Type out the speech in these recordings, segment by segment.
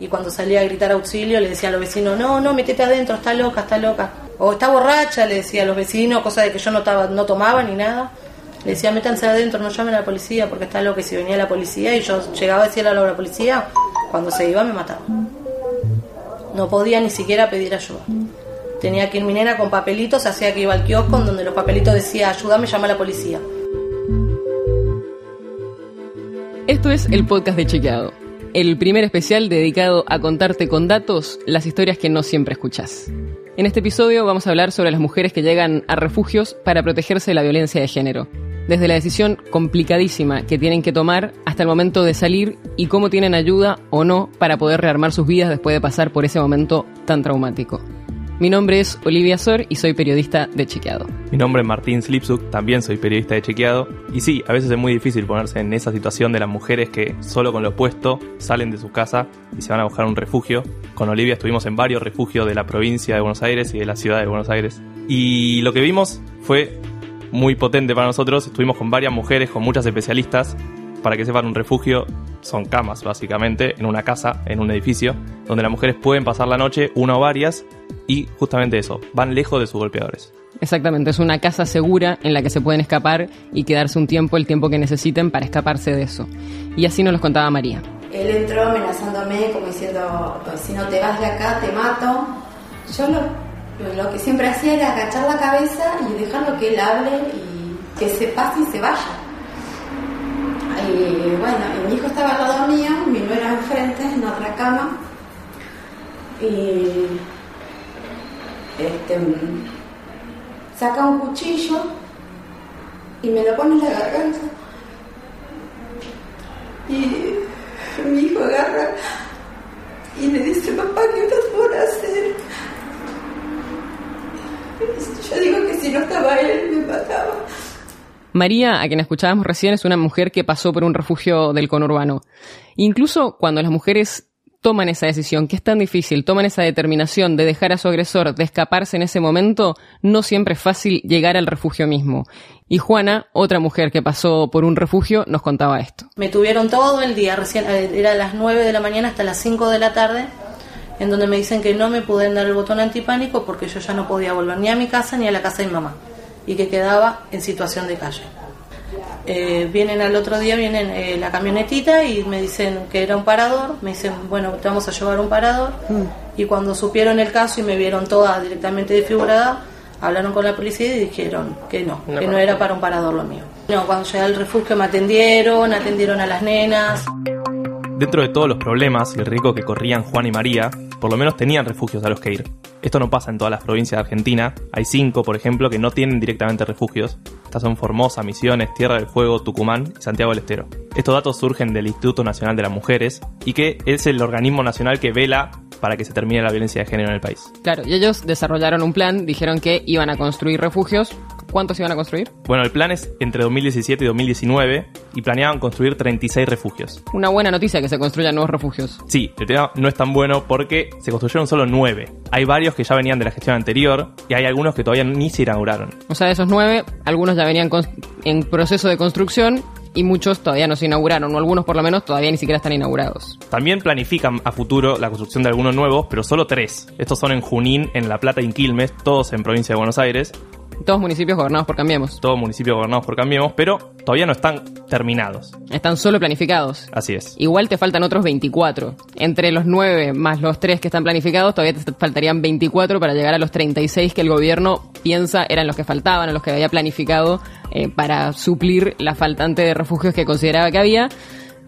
y cuando salía a gritar auxilio le decía a los vecinos, no, no, metete adentro, está loca, está loca. O está borracha, le decía a los vecinos, cosa de que yo no, estaba, no tomaba ni nada. Le decía, métanse adentro, no llamen a la policía porque está loca y si venía la policía y yo llegaba a decirle a la policía, cuando se iba me mataba. No podía ni siquiera pedir ayuda. Tenía que ir mi nena con papelitos, hacía que iba al kiosco donde los papelitos decía, ayúdame, llama a la policía. Esto es el podcast de Chequeado, el primer especial dedicado a contarte con datos las historias que no siempre escuchas. En este episodio vamos a hablar sobre las mujeres que llegan a refugios para protegerse de la violencia de género, desde la decisión complicadísima que tienen que tomar hasta el momento de salir y cómo tienen ayuda o no para poder rearmar sus vidas después de pasar por ese momento tan traumático. Mi nombre es Olivia Sor y soy periodista de Chequeado. Mi nombre es Martín Slipsuk, también soy periodista de Chequeado. Y sí, a veces es muy difícil ponerse en esa situación de las mujeres que solo con lo opuesto salen de su casa y se van a buscar un refugio. Con Olivia estuvimos en varios refugios de la provincia de Buenos Aires y de la ciudad de Buenos Aires. Y lo que vimos fue muy potente para nosotros. Estuvimos con varias mujeres, con muchas especialistas. Para que sepan, un refugio son camas, básicamente, en una casa, en un edificio, donde las mujeres pueden pasar la noche, una o varias, y justamente eso, van lejos de sus golpeadores. Exactamente, es una casa segura en la que se pueden escapar y quedarse un tiempo, el tiempo que necesiten para escaparse de eso. Y así nos lo contaba María. Él entró amenazándome, como diciendo, pues, si no te vas de acá, te mato. Yo lo, lo que siempre hacía era agachar la cabeza y dejarlo que él hable y que se pase y se vaya. Y bueno, mi hijo estaba al lado mío, mi nuera enfrente, en otra cama. Y este, saca un cuchillo y me lo pone en la garganta. Y mi hijo agarra y le dice, papá, ¿qué estás por hacer? Yo digo que si no estaba él, me mataba. María, a quien escuchábamos recién, es una mujer que pasó por un refugio del conurbano. Incluso cuando las mujeres toman esa decisión, que es tan difícil, toman esa determinación de dejar a su agresor, de escaparse en ese momento, no siempre es fácil llegar al refugio mismo. Y Juana, otra mujer que pasó por un refugio, nos contaba esto. Me tuvieron todo el día, recién eh, era las 9 de la mañana hasta las 5 de la tarde, en donde me dicen que no me pueden dar el botón antipánico porque yo ya no podía volver ni a mi casa ni a la casa de mi mamá y que quedaba en situación de calle. Eh, vienen al otro día, vienen eh, la camionetita y me dicen que era un parador, me dicen, bueno, te vamos a llevar un parador. Y cuando supieron el caso y me vieron toda directamente desfigurada, hablaron con la policía y dijeron que no, que no era para un parador lo mío. No, cuando llegué al refugio me atendieron, atendieron a las nenas. Dentro de todos los problemas y el riesgo que corrían Juan y María, por lo menos tenían refugios a los que ir. Esto no pasa en todas las provincias de Argentina. Hay cinco, por ejemplo, que no tienen directamente refugios. Estas son Formosa, Misiones, Tierra del Fuego, Tucumán y Santiago del Estero. Estos datos surgen del Instituto Nacional de las Mujeres y que es el organismo nacional que vela para que se termine la violencia de género en el país. Claro, y ellos desarrollaron un plan, dijeron que iban a construir refugios ¿Cuántos iban a construir? Bueno, el plan es entre 2017 y 2019 y planeaban construir 36 refugios. Una buena noticia que se construyan nuevos refugios. Sí, el tema no es tan bueno porque se construyeron solo 9. Hay varios que ya venían de la gestión anterior y hay algunos que todavía ni se inauguraron. O sea, de esos 9, algunos ya venían en proceso de construcción y muchos todavía no se inauguraron, o algunos por lo menos todavía ni siquiera están inaugurados. También planifican a futuro la construcción de algunos nuevos, pero solo tres. Estos son en Junín, en La Plata y en Quilmes, todos en provincia de Buenos Aires. Todos municipios gobernados por Cambiemos. Todos municipios gobernados por Cambiemos, pero todavía no están terminados. Están solo planificados. Así es. Igual te faltan otros 24. Entre los 9 más los 3 que están planificados, todavía te faltarían 24 para llegar a los 36 que el gobierno piensa eran los que faltaban, a los que había planificado eh, para suplir la faltante de refugios que consideraba que había.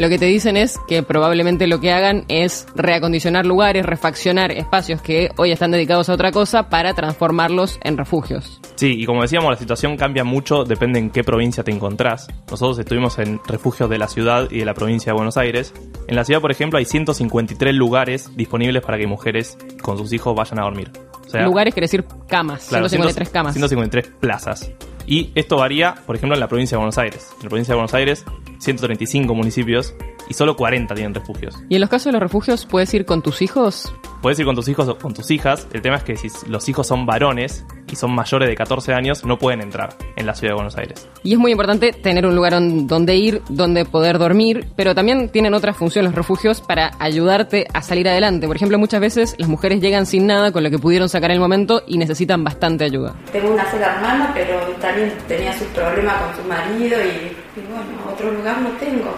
Lo que te dicen es que probablemente lo que hagan es reacondicionar lugares, refaccionar espacios que hoy están dedicados a otra cosa para transformarlos en refugios. Sí, y como decíamos, la situación cambia mucho, depende en qué provincia te encontrás. Nosotros estuvimos en refugios de la ciudad y de la provincia de Buenos Aires. En la ciudad, por ejemplo, hay 153 lugares disponibles para que mujeres con sus hijos vayan a dormir. Lugares quiere decir camas, 153 camas. 153 plazas. Y esto varía, por ejemplo, en la provincia de Buenos Aires. En la provincia de Buenos Aires, 135 municipios y solo 40 tienen refugios. ¿Y en los casos de los refugios puedes ir con tus hijos? Puedes ir con tus hijos o con tus hijas. El tema es que si los hijos son varones y son mayores de 14 años, no pueden entrar en la ciudad de Buenos Aires. Y es muy importante tener un lugar donde ir, donde poder dormir, pero también tienen otra función los refugios para ayudarte a salir adelante. Por ejemplo, muchas veces las mujeres llegan sin nada con lo que pudieron sacar en el momento y necesitan bastante ayuda. Tengo una sola hermana, pero también tenía sus problemas con su marido y, y bueno, otro lugar no tengo.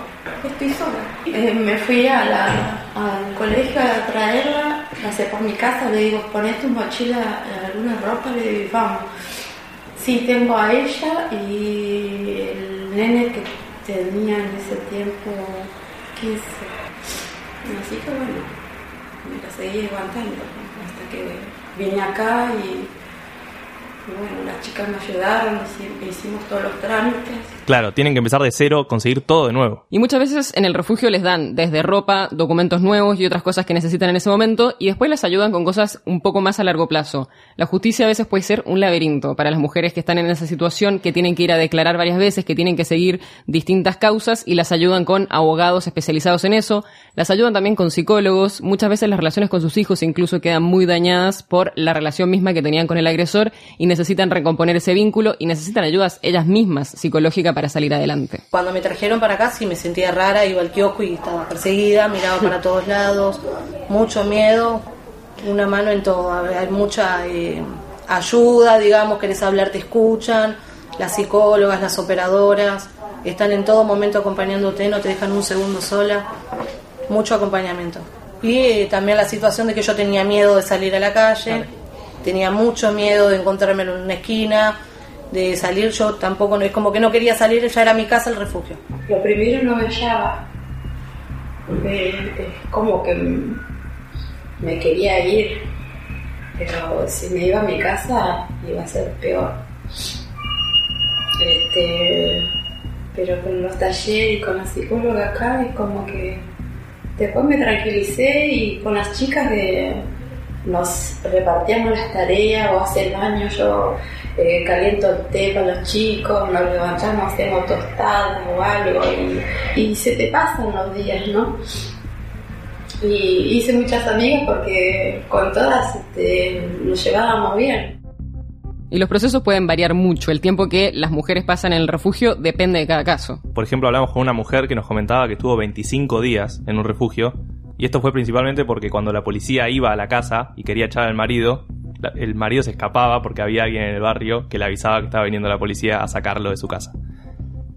Estoy sola. Eh, me fui a la, al colegio a traerla, la sé por mi casa, le digo, poné tu mochila, alguna ropa, le digo, vamos. Sí, tengo a ella y el nene que tenía en ese tiempo 15. Así que bueno, me la seguí aguantando hasta que vine acá y bueno, las chicas me ayudaron, hicimos todos los trámites. Claro, tienen que empezar de cero, conseguir todo de nuevo. Y muchas veces en el refugio les dan desde ropa, documentos nuevos y otras cosas que necesitan en ese momento y después les ayudan con cosas un poco más a largo plazo. La justicia a veces puede ser un laberinto para las mujeres que están en esa situación, que tienen que ir a declarar varias veces, que tienen que seguir distintas causas y las ayudan con abogados especializados en eso, las ayudan también con psicólogos, muchas veces las relaciones con sus hijos incluso quedan muy dañadas por la relación misma que tenían con el agresor y necesitan recomponer ese vínculo y necesitan ayudas ellas mismas psicológica para salir adelante. Cuando me trajeron para acá sí me sentía rara, iba al kiosco y estaba perseguida, miraba para todos lados, mucho miedo, una mano en todo, hay mucha eh, ayuda, digamos, querés hablar, te escuchan, las psicólogas, las operadoras, están en todo momento acompañándote, no te dejan un segundo sola, mucho acompañamiento. Y eh, también la situación de que yo tenía miedo de salir a la calle tenía mucho miedo de encontrarme en una esquina, de salir, yo tampoco, es como que no quería salir, ya era mi casa el refugio. Lo primero no me hallaba, es como que me quería ir, pero si me iba a mi casa iba a ser peor. Este, pero con los talleres y con la psicóloga acá es como que después me tranquilicé y con las chicas de nos repartíamos las tareas o hace el baño yo eh, caliento el té para los chicos, nos levantamos, hacemos tostadas o algo y, y se te pasan los días, ¿no? Y hice muchas amigas porque con todas este, nos llevábamos bien. Y los procesos pueden variar mucho. El tiempo que las mujeres pasan en el refugio depende de cada caso. Por ejemplo, hablamos con una mujer que nos comentaba que estuvo 25 días en un refugio y esto fue principalmente porque cuando la policía iba a la casa y quería echar al marido, el marido se escapaba porque había alguien en el barrio que le avisaba que estaba viniendo la policía a sacarlo de su casa.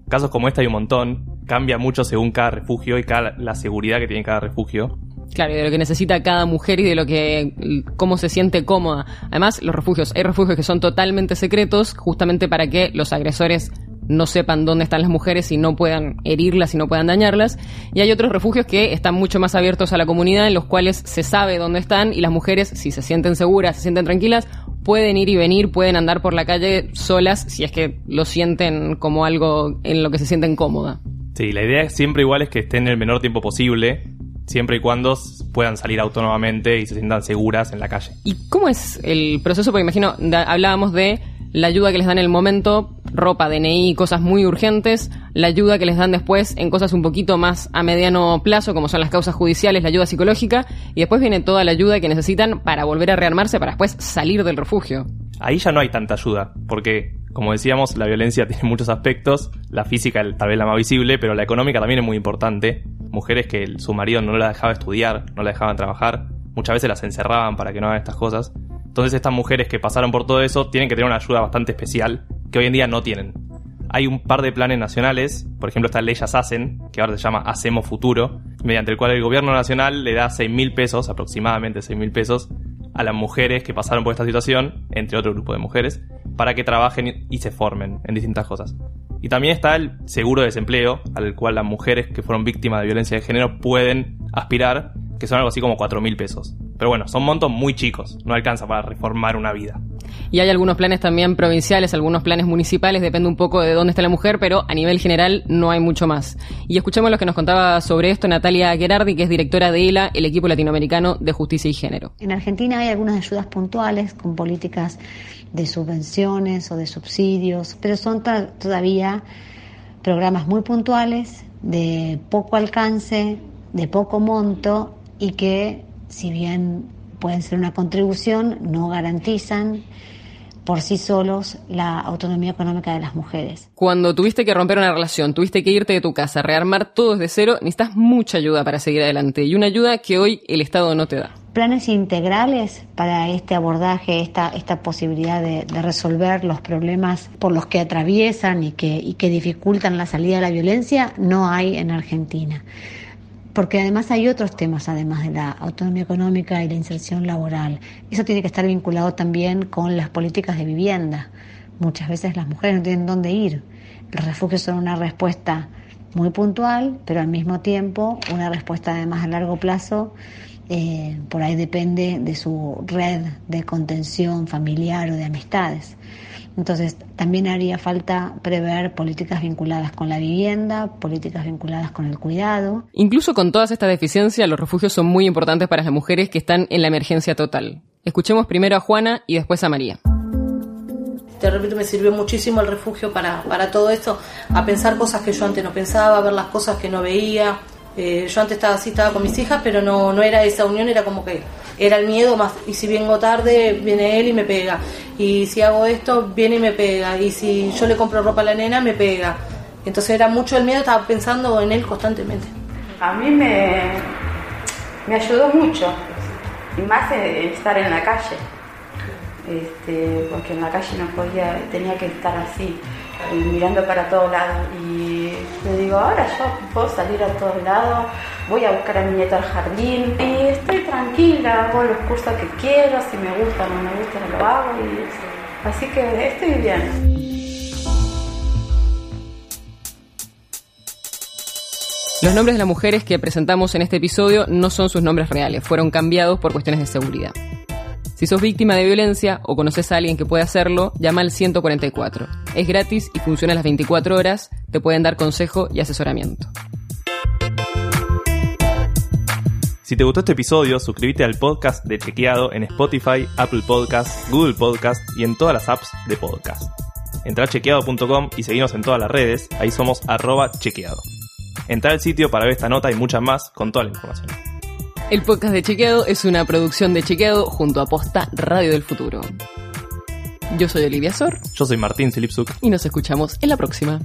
Casos como este hay un montón, cambia mucho según cada refugio y cada, la seguridad que tiene cada refugio. Claro, y de lo que necesita cada mujer y de lo que cómo se siente cómoda. Además, los refugios, hay refugios que son totalmente secretos, justamente para que los agresores no sepan dónde están las mujeres y no puedan herirlas y no puedan dañarlas. Y hay otros refugios que están mucho más abiertos a la comunidad, en los cuales se sabe dónde están y las mujeres, si se sienten seguras, se sienten tranquilas, pueden ir y venir, pueden andar por la calle solas si es que lo sienten como algo en lo que se sienten cómoda. Sí, la idea siempre igual es que estén el menor tiempo posible, siempre y cuando puedan salir autónomamente y se sientan seguras en la calle. ¿Y cómo es el proceso? Porque imagino, hablábamos de la ayuda que les dan en el momento, ropa, DNI, cosas muy urgentes, la ayuda que les dan después en cosas un poquito más a mediano plazo, como son las causas judiciales, la ayuda psicológica, y después viene toda la ayuda que necesitan para volver a rearmarse, para después salir del refugio. Ahí ya no hay tanta ayuda, porque, como decíamos, la violencia tiene muchos aspectos, la física tal vez la más visible, pero la económica también es muy importante. Mujeres que su marido no la dejaba estudiar, no la dejaban trabajar, muchas veces las encerraban para que no hagan estas cosas. Entonces estas mujeres que pasaron por todo eso tienen que tener una ayuda bastante especial que hoy en día no tienen. Hay un par de planes nacionales, por ejemplo está Leyes Hacen, que ahora se llama Hacemos Futuro, mediante el cual el gobierno nacional le da 6 mil pesos, aproximadamente 6 mil pesos, a las mujeres que pasaron por esta situación, entre otro grupo de mujeres, para que trabajen y se formen en distintas cosas. Y también está el seguro de desempleo, al cual las mujeres que fueron víctimas de violencia de género pueden aspirar, que son algo así como 4 mil pesos. Pero bueno, son montos muy chicos, no alcanza para reformar una vida. Y hay algunos planes también provinciales, algunos planes municipales, depende un poco de dónde está la mujer, pero a nivel general no hay mucho más. Y escuchemos lo que nos contaba sobre esto Natalia Gerardi, que es directora de ELA, el equipo latinoamericano de justicia y género. En Argentina hay algunas ayudas puntuales con políticas de subvenciones o de subsidios, pero son todavía programas muy puntuales de poco alcance, de poco monto y que si bien pueden ser una contribución, no garantizan por sí solos la autonomía económica de las mujeres. Cuando tuviste que romper una relación, tuviste que irte de tu casa, rearmar todo desde cero, necesitas mucha ayuda para seguir adelante y una ayuda que hoy el Estado no te da. Planes integrales para este abordaje, esta, esta posibilidad de, de resolver los problemas por los que atraviesan y que, y que dificultan la salida de la violencia, no hay en Argentina porque además hay otros temas, además de la autonomía económica y la inserción laboral. Eso tiene que estar vinculado también con las políticas de vivienda. Muchas veces las mujeres no tienen dónde ir. Los refugios son una respuesta muy puntual, pero al mismo tiempo una respuesta además a largo plazo. Eh, por ahí depende de su red de contención familiar o de amistades. Entonces, también haría falta prever políticas vinculadas con la vivienda, políticas vinculadas con el cuidado. Incluso con todas estas deficiencias, los refugios son muy importantes para las mujeres que están en la emergencia total. Escuchemos primero a Juana y después a María. Te repito, me sirvió muchísimo el refugio para, para todo esto, a pensar cosas que yo antes no pensaba, a ver las cosas que no veía, eh, yo antes estaba así, estaba con mis hijas, pero no, no era esa unión, era como que era el miedo más. Y si vengo tarde, viene él y me pega. Y si hago esto, viene y me pega. Y si yo le compro ropa a la nena, me pega. Entonces era mucho el miedo, estaba pensando en él constantemente. A mí me, me ayudó mucho, y más estar en la calle, este, porque en la calle no podía, tenía que estar así, mirando para todos lados. Le digo, ahora yo puedo salir a todos lados, voy a buscar a mi nieto al jardín y estoy tranquila, hago los cursos que quiero, si me gusta o no me gusta, lo hago. Y, así que estoy bien. Los nombres de las mujeres que presentamos en este episodio no son sus nombres reales, fueron cambiados por cuestiones de seguridad. Si sos víctima de violencia o conoces a alguien que puede hacerlo, llama al 144. Es gratis y funciona las 24 horas, te pueden dar consejo y asesoramiento. Si te gustó este episodio, suscríbete al podcast de Chequeado en Spotify, Apple Podcast, Google Podcast y en todas las apps de podcast. Entra a chequeado.com y seguinos en todas las redes, ahí somos arroba chequeado. Entra al sitio para ver esta nota y muchas más con toda la información. El podcast de Chequeado es una producción de Chequeado junto a Posta Radio del Futuro. Yo soy Olivia Sor Yo soy Martín Silipsuk. y nos escuchamos en la próxima.